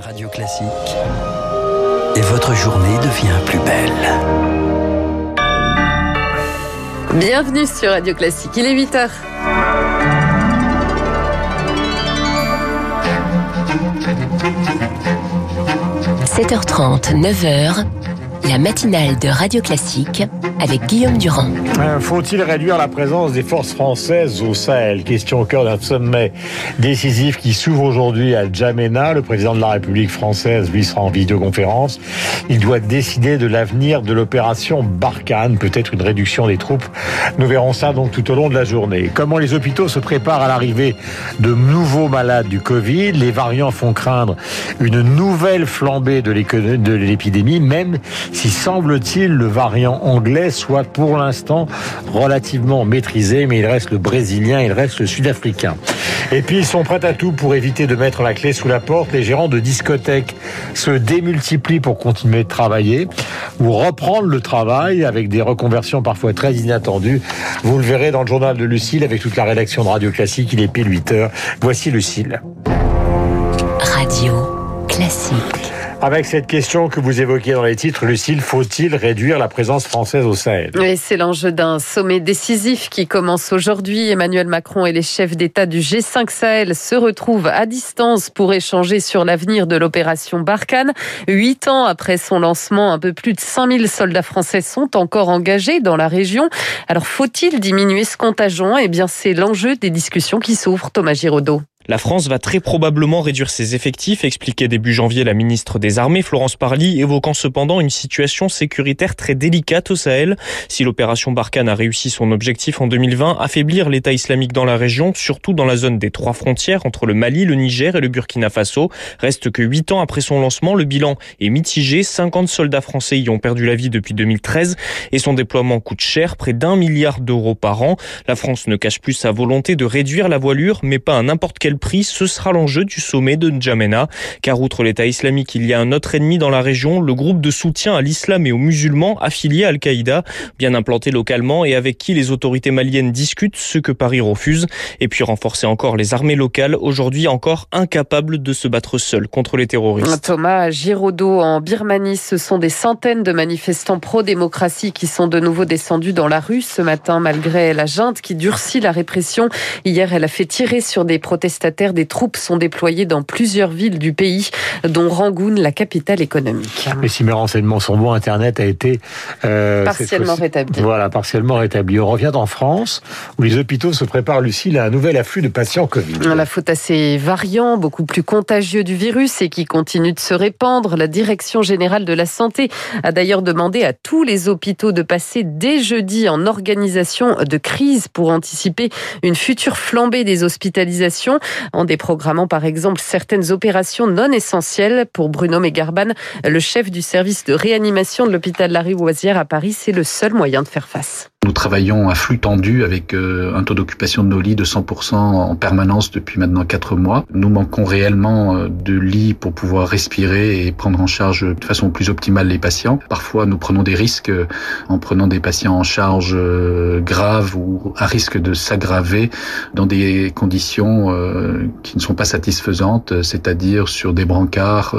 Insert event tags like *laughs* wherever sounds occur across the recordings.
Radio Classique. Et votre journée devient plus belle. Bienvenue sur Radio Classique, il est 8h. – 7h30, 9h, la matinale de Radio Classique avec Guillaume Durand. Euh, faut-il réduire la présence des forces françaises au Sahel? Question au cœur d'un sommet décisif qui s'ouvre aujourd'hui à Djamena. Le président de la République française, lui, sera en vidéoconférence. Il doit décider de l'avenir de l'opération Barkhane, peut-être une réduction des troupes. Nous verrons ça donc tout au long de la journée. Comment les hôpitaux se préparent à l'arrivée de nouveaux malades du Covid? Les variants font craindre une nouvelle flambée de l'épidémie, même semble-t-il le variant anglais soit pour l'instant relativement maîtrisé, mais il reste le brésilien, il reste le sud-africain. Et puis ils sont prêts à tout pour éviter de mettre la clé sous la porte. Les gérants de discothèques se démultiplient pour continuer de travailler ou reprendre le travail avec des reconversions parfois très inattendues. Vous le verrez dans le journal de Lucille avec toute la rédaction de Radio Classique. Il est pile 8 heures. Voici Lucille. Radio Classique. Avec cette question que vous évoquiez dans les titres, Lucille, faut-il réduire la présence française au Sahel? Oui, c'est l'enjeu d'un sommet décisif qui commence aujourd'hui. Emmanuel Macron et les chefs d'État du G5 Sahel se retrouvent à distance pour échanger sur l'avenir de l'opération Barkhane. Huit ans après son lancement, un peu plus de 5000 soldats français sont encore engagés dans la région. Alors faut-il diminuer ce contingent Eh bien, c'est l'enjeu des discussions qui s'ouvrent. Thomas Giraudot. La France va très probablement réduire ses effectifs, expliquait début janvier la ministre des Armées Florence Parly, évoquant cependant une situation sécuritaire très délicate au Sahel. Si l'opération Barkhane a réussi son objectif en 2020, affaiblir l'État islamique dans la région, surtout dans la zone des trois frontières entre le Mali, le Niger et le Burkina Faso, reste que huit ans après son lancement, le bilan est mitigé. 50 soldats français y ont perdu la vie depuis 2013 et son déploiement coûte cher, près d'un milliard d'euros par an. La France ne cache plus sa volonté de réduire la voilure, mais pas à n'importe quel prix, ce sera l'enjeu du sommet de N'Djamena. Car outre l'État islamique, il y a un autre ennemi dans la région, le groupe de soutien à l'islam et aux musulmans affilié à Al-Qaïda, bien implanté localement et avec qui les autorités maliennes discutent, ce que Paris refuse. Et puis renforcer encore les armées locales, aujourd'hui encore incapables de se battre seules contre les terroristes. Thomas Giraudot, en Birmanie, ce sont des centaines de manifestants pro-démocratie qui sont de nouveau descendus dans la rue ce matin, malgré la junte qui durcit la répression. Hier, elle a fait tirer sur des protestataires des troupes sont déployées dans plusieurs villes du pays, dont Rangoon, la capitale économique. Mais si mes renseignements sont bons, Internet a été euh, partiellement rétabli. Voilà, partiellement rétabli. On revient en France, où les hôpitaux se préparent, Lucille, à un nouvel afflux de patients Covid. La faute à ces variants, beaucoup plus contagieux du virus et qui continuent de se répandre. La Direction générale de la santé a d'ailleurs demandé à tous les hôpitaux de passer dès jeudi en organisation de crise pour anticiper une future flambée des hospitalisations en déprogrammant par exemple certaines opérations non essentielles. Pour Bruno Mégarban, le chef du service de réanimation de l'hôpital Larivoisière à Paris, c'est le seul moyen de faire face. Nous travaillons à flux tendu avec euh, un taux d'occupation de nos lits de 100% en permanence depuis maintenant 4 mois. Nous manquons réellement euh, de lits pour pouvoir respirer et prendre en charge de façon plus optimale les patients. Parfois, nous prenons des risques euh, en prenant des patients en charge graves ou à risque de s'aggraver dans des conditions qui ne sont pas satisfaisantes, c'est-à-dire sur des brancards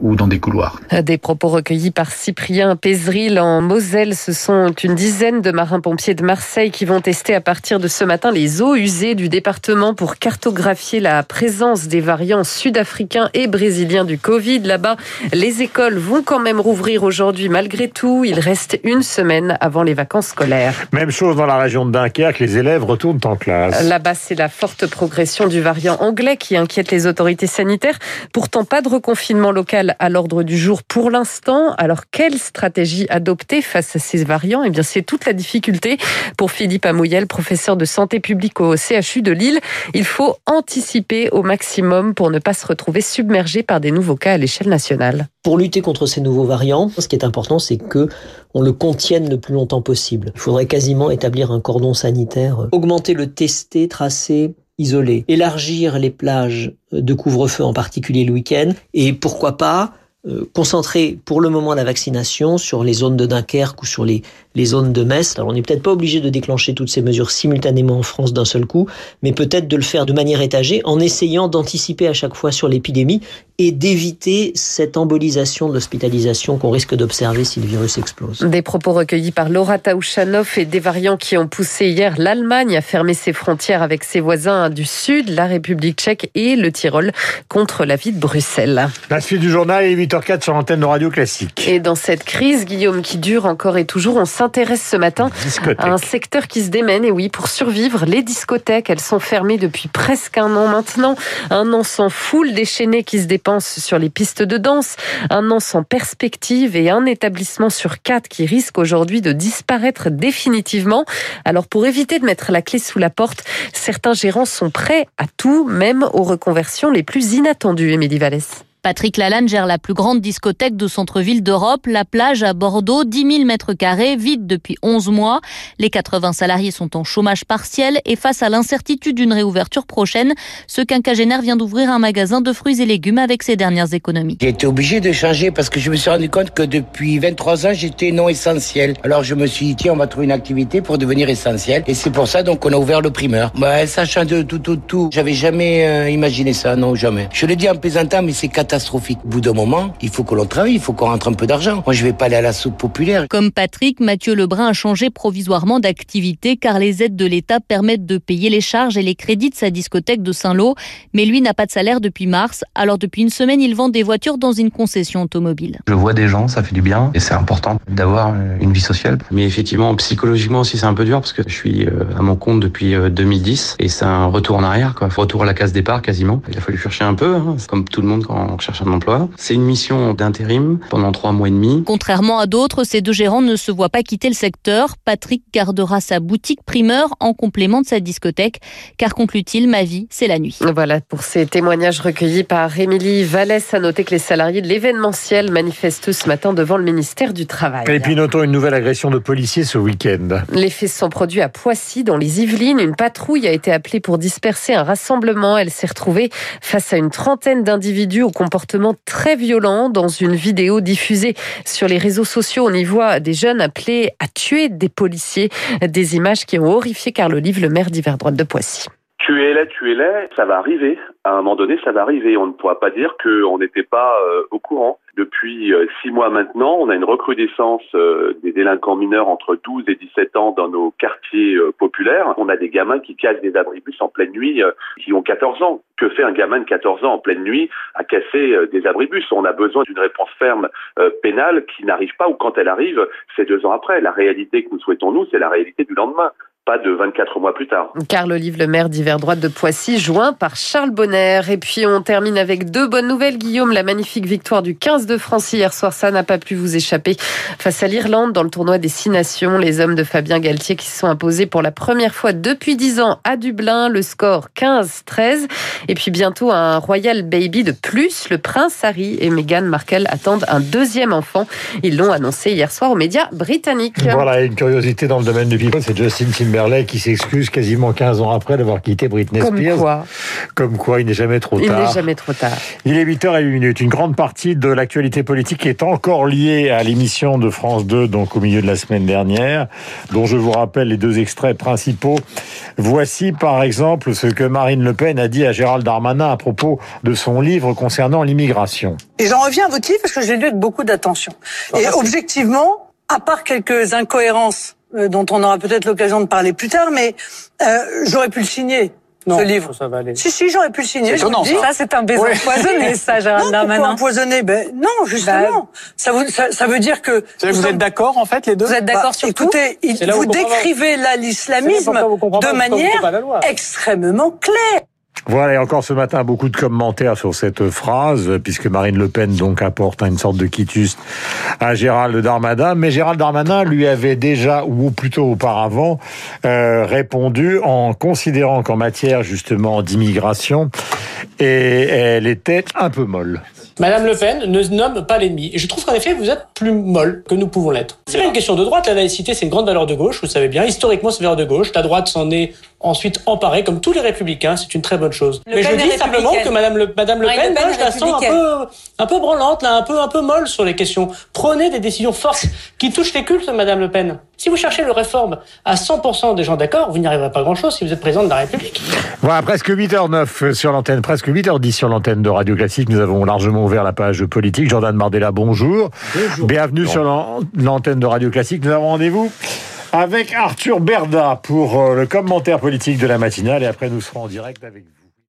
ou dans des couloirs. Des propos recueillis par Cyprien Pézeril en Moselle. Ce sont une dizaine de marins-pompiers de Marseille qui vont tester à partir de ce matin les eaux usées du département pour cartographier la présence des variants sud-africains et brésiliens du Covid. Là-bas, les écoles vont quand même rouvrir aujourd'hui malgré tout. Il reste une semaine avant les vacances scolaires. Même chose dans la région de Dunkerque, les élèves retournent en classe. Là-bas, c'est la forte progression du variant anglais qui inquiète les autorités sanitaires. Pourtant, pas de reconfinement local à l'ordre du jour pour l'instant. Alors, quelle stratégie adopter face à ces variants? Eh bien, c'est toute la difficulté pour Philippe Amouyel, professeur de santé publique au CHU de Lille. Il faut anticiper au maximum pour ne pas se retrouver submergé par des nouveaux cas à l'échelle nationale. Pour lutter contre ces nouveaux variants, ce qui est important, c'est que on le contienne le plus longtemps possible. Il faudrait quasiment établir un cordon sanitaire, augmenter le testé, tracer, isoler, élargir les plages de couvre-feu, en particulier le week-end, et pourquoi pas euh, concentrer pour le moment la vaccination sur les zones de Dunkerque ou sur les les zones de messe. Alors on n'est peut-être pas obligé de déclencher toutes ces mesures simultanément en France d'un seul coup, mais peut-être de le faire de manière étagée en essayant d'anticiper à chaque fois sur l'épidémie et d'éviter cette embolisation de l'hospitalisation qu'on risque d'observer si le virus explose. Des propos recueillis par Laura Taouchanov et des variants qui ont poussé hier l'Allemagne à fermer ses frontières avec ses voisins du Sud, la République tchèque et le Tyrol, contre la vie de Bruxelles. La suite du journal est 8h04 sur l'antenne de Radio Classique. Et dans cette crise, Guillaume, qui dure encore et toujours, on s'intéresse ce matin à un secteur qui se démène. Et oui, pour survivre, les discothèques, elles sont fermées depuis presque un an maintenant. Un an sans foule déchaînée qui se dépense sur les pistes de danse. Un an sans perspective et un établissement sur quatre qui risque aujourd'hui de disparaître définitivement. Alors pour éviter de mettre la clé sous la porte, certains gérants sont prêts à tout, même aux reconversions les plus inattendues, Émilie Vallès. Patrick Lalanne gère la plus grande discothèque de centre-ville d'Europe, la plage à Bordeaux, 10 000 mètres carrés, vide depuis 11 mois. Les 80 salariés sont en chômage partiel et face à l'incertitude d'une réouverture prochaine, ce quinquagénaire vient d'ouvrir un magasin de fruits et légumes avec ses dernières économies. J'ai été obligé de changer parce que je me suis rendu compte que depuis 23 ans, j'étais non essentiel. Alors je me suis dit, tiens, on va trouver une activité pour devenir essentiel. Et c'est pour ça donc qu'on a ouvert le primeur. Bah, ça change de tout, tout, tout. J'avais jamais euh, imaginé ça, non, jamais. Je le dis en plaisantant, mais c'est catastrophique. Au bout d'un moment, il faut que l'on travaille, il faut qu'on rentre un peu d'argent. Moi, je vais pas aller à la soupe populaire. Comme Patrick, Mathieu Lebrun a changé provisoirement d'activité car les aides de l'État permettent de payer les charges et les crédits de sa discothèque de Saint-Lô. Mais lui n'a pas de salaire depuis mars. Alors depuis une semaine, il vend des voitures dans une concession automobile. Je vois des gens, ça fait du bien et c'est important d'avoir une vie sociale. Mais effectivement, psychologiquement aussi, c'est un peu dur parce que je suis euh, à mon compte depuis 2010 et c'est un retour en arrière, quoi. Retour à la case départ quasiment. Il a fallu chercher un peu, hein, comme tout le monde quand on cherche un emploi. C'est une mission d'intérim pendant trois mois et demi. Contrairement à d'autres, ces deux gérants ne se voient pas quitter le secteur. Patrick gardera sa boutique primeur en complément de sa discothèque, car conclut-il, ma vie, c'est la nuit. Voilà pour ces témoignages recueillis par Émilie Vallès. À noter que les salariés de l'événementiel manifestent ce matin devant le ministère du Travail. Et puis notons une nouvelle agression de policiers ce week-end. Les faits se sont produits à Poissy, dans les Yvelines. Une patrouille a été appelée pour disperser un rassemblement. Elle s'est retrouvée face à une trentaine d'individus au comportement très violent. Dans une vidéo diffusée sur les réseaux sociaux, on y voit des jeunes appelés à tuer des policiers. Des images qui ont horrifié Carl Olive, le maire d'hiver droite de Poissy. Tuez-les, tuez-les, ça va arriver. À un moment donné, ça va arriver. On ne pourra pas dire qu'on n'était pas euh, au courant. Depuis euh, six mois maintenant, on a une recrudescence euh, des délinquants mineurs entre 12 et 17 ans dans nos quartiers euh, populaires. On a des gamins qui cassent des abribus en pleine nuit, qui ont 14 ans. Que fait un gamin de 14 ans en pleine nuit à casser des abribus? On a besoin d'une réponse ferme pénale qui n'arrive pas, ou quand elle arrive, c'est deux ans après. La réalité que nous souhaitons, nous, c'est la réalité du lendemain pas de 24 mois plus tard. Carl Olive, le maire d'hiver droite de Poissy, joint par Charles Bonner. Et puis on termine avec deux bonnes nouvelles, Guillaume. La magnifique victoire du 15 de France hier soir, ça n'a pas pu vous échapper. Face à l'Irlande dans le tournoi des Six Nations, les hommes de Fabien Galtier qui se sont imposés pour la première fois depuis 10 ans à Dublin. Le score 15-13. Et puis bientôt un Royal Baby de plus. Le prince Harry et Meghan Markle attendent un deuxième enfant. Ils l'ont annoncé hier soir aux médias britanniques. Voilà, une curiosité dans le domaine du people, c'est Justin Timberlake qui s'excuse quasiment 15 ans après d'avoir quitté Britney Comme Spears. quoi, Comme quoi, il n'est jamais trop il tard. n'est jamais trop tard. Il est 8h01 minutes. Une grande partie de l'actualité politique est encore liée à l'émission de France 2, donc au milieu de la semaine dernière, dont je vous rappelle les deux extraits principaux. Voici par exemple ce que Marine Le Pen a dit à Gérald Darmanin à propos de son livre concernant l'immigration. Et j'en reviens à votre livre parce que je l'ai lu avec beaucoup d'attention. Et objectivement, à part quelques incohérences dont on aura peut-être l'occasion de parler plus tard, mais euh, j'aurais pu le signer. ce livre. Ça va aller. Si, si, j'aurais pu le signer. C'est vous étonnant, ça. Ça, c'est un baiser Ouais. empoisonné, *laughs* ça, Gérald Non, Darmanin. empoisonné? Ben, Non, justement. ça, vous, ça, ça veut dire que... Vous êtes d'accord, en fait, les deux? Vous êtes d'accord sur écoutez, là où vous pas. décrivez là l'islamisme vous de vous manière extrêmement claire. Voilà, et encore ce matin, beaucoup de commentaires sur cette phrase, puisque Marine Le Pen donc apporte une sorte de quitus à Gérald Darmanin. Mais Gérald Darmanin lui avait déjà, ou plutôt auparavant, euh, répondu en considérant qu'en matière justement d'immigration, elle était un peu molle. Madame Le Pen ne nomme pas l'ennemi. Et je trouve qu'en effet, vous êtes plus molle que nous pouvons l'être. C'est pas une question de droite. La laïcité, c'est une grande valeur de gauche, vous savez bien. Historiquement, c'est une valeur de gauche. La droite s'en est ensuite emparée, comme tous les républicains. C'est une très bonne chose. Le Mais Pen je dis simplement que Madame Le, Madame le Pen, est je la sens un peu, un peu branlante, là, un peu, un peu molle sur les questions. Prenez des décisions fortes qui touchent les cultes, Madame Le Pen. Si vous cherchez le réforme à 100% des gens d'accord, vous n'y arriverez pas grand-chose si vous êtes président de la République. Voilà, presque 8h09 sur l'antenne, presque 8h10 sur l'antenne de Radio Classique. Nous avons largement ouvert la page politique. Jordan Bardella, bonjour. Bienvenue sur l'an- l'antenne de Radio Classique. Nous avons rendez-vous avec Arthur Berda pour euh, le commentaire politique de la matinale et après nous serons en direct avec vous.